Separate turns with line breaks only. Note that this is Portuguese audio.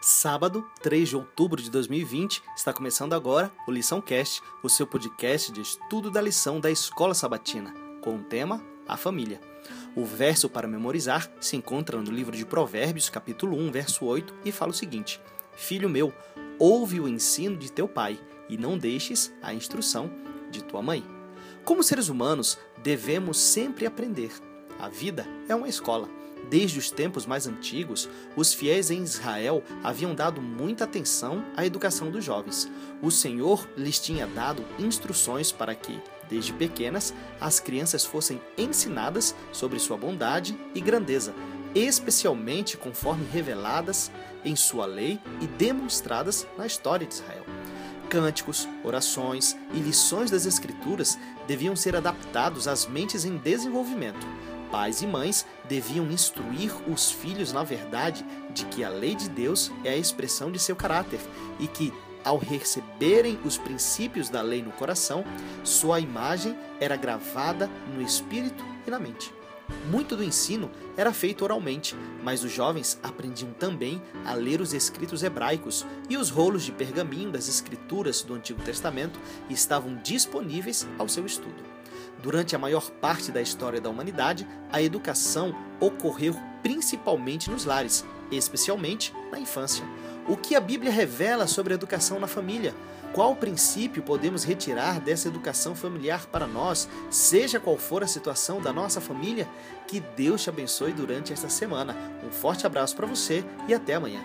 Sábado, 3 de outubro de 2020, está começando agora o Lição Cast, o seu podcast de estudo da lição da Escola Sabatina, com o tema A Família. O verso para memorizar se encontra no livro de Provérbios, capítulo 1, verso 8, e fala o seguinte: Filho meu, ouve o ensino de teu pai e não deixes a instrução de tua mãe. Como seres humanos, devemos sempre aprender. A vida é uma escola. Desde os tempos mais antigos, os fiéis em Israel haviam dado muita atenção à educação dos jovens. O Senhor lhes tinha dado instruções para que, desde pequenas, as crianças fossem ensinadas sobre sua bondade e grandeza, especialmente conforme reveladas em sua lei e demonstradas na história de Israel. Cânticos, orações e lições das Escrituras deviam ser adaptados às mentes em desenvolvimento Pais e mães deviam instruir os filhos na verdade de que a lei de Deus é a expressão de seu caráter e que, ao receberem os princípios da lei no coração, sua imagem era gravada no espírito e na mente. Muito do ensino era feito oralmente, mas os jovens aprendiam também a ler os escritos hebraicos e os rolos de pergaminho das escrituras do Antigo Testamento estavam disponíveis ao seu estudo. Durante a maior parte da história da humanidade, a educação ocorreu principalmente nos lares, especialmente na infância. O que a Bíblia revela sobre a educação na família? Qual princípio podemos retirar dessa educação familiar para nós, seja qual for a situação da nossa família? Que Deus te abençoe durante esta semana. Um forte abraço para você e até amanhã.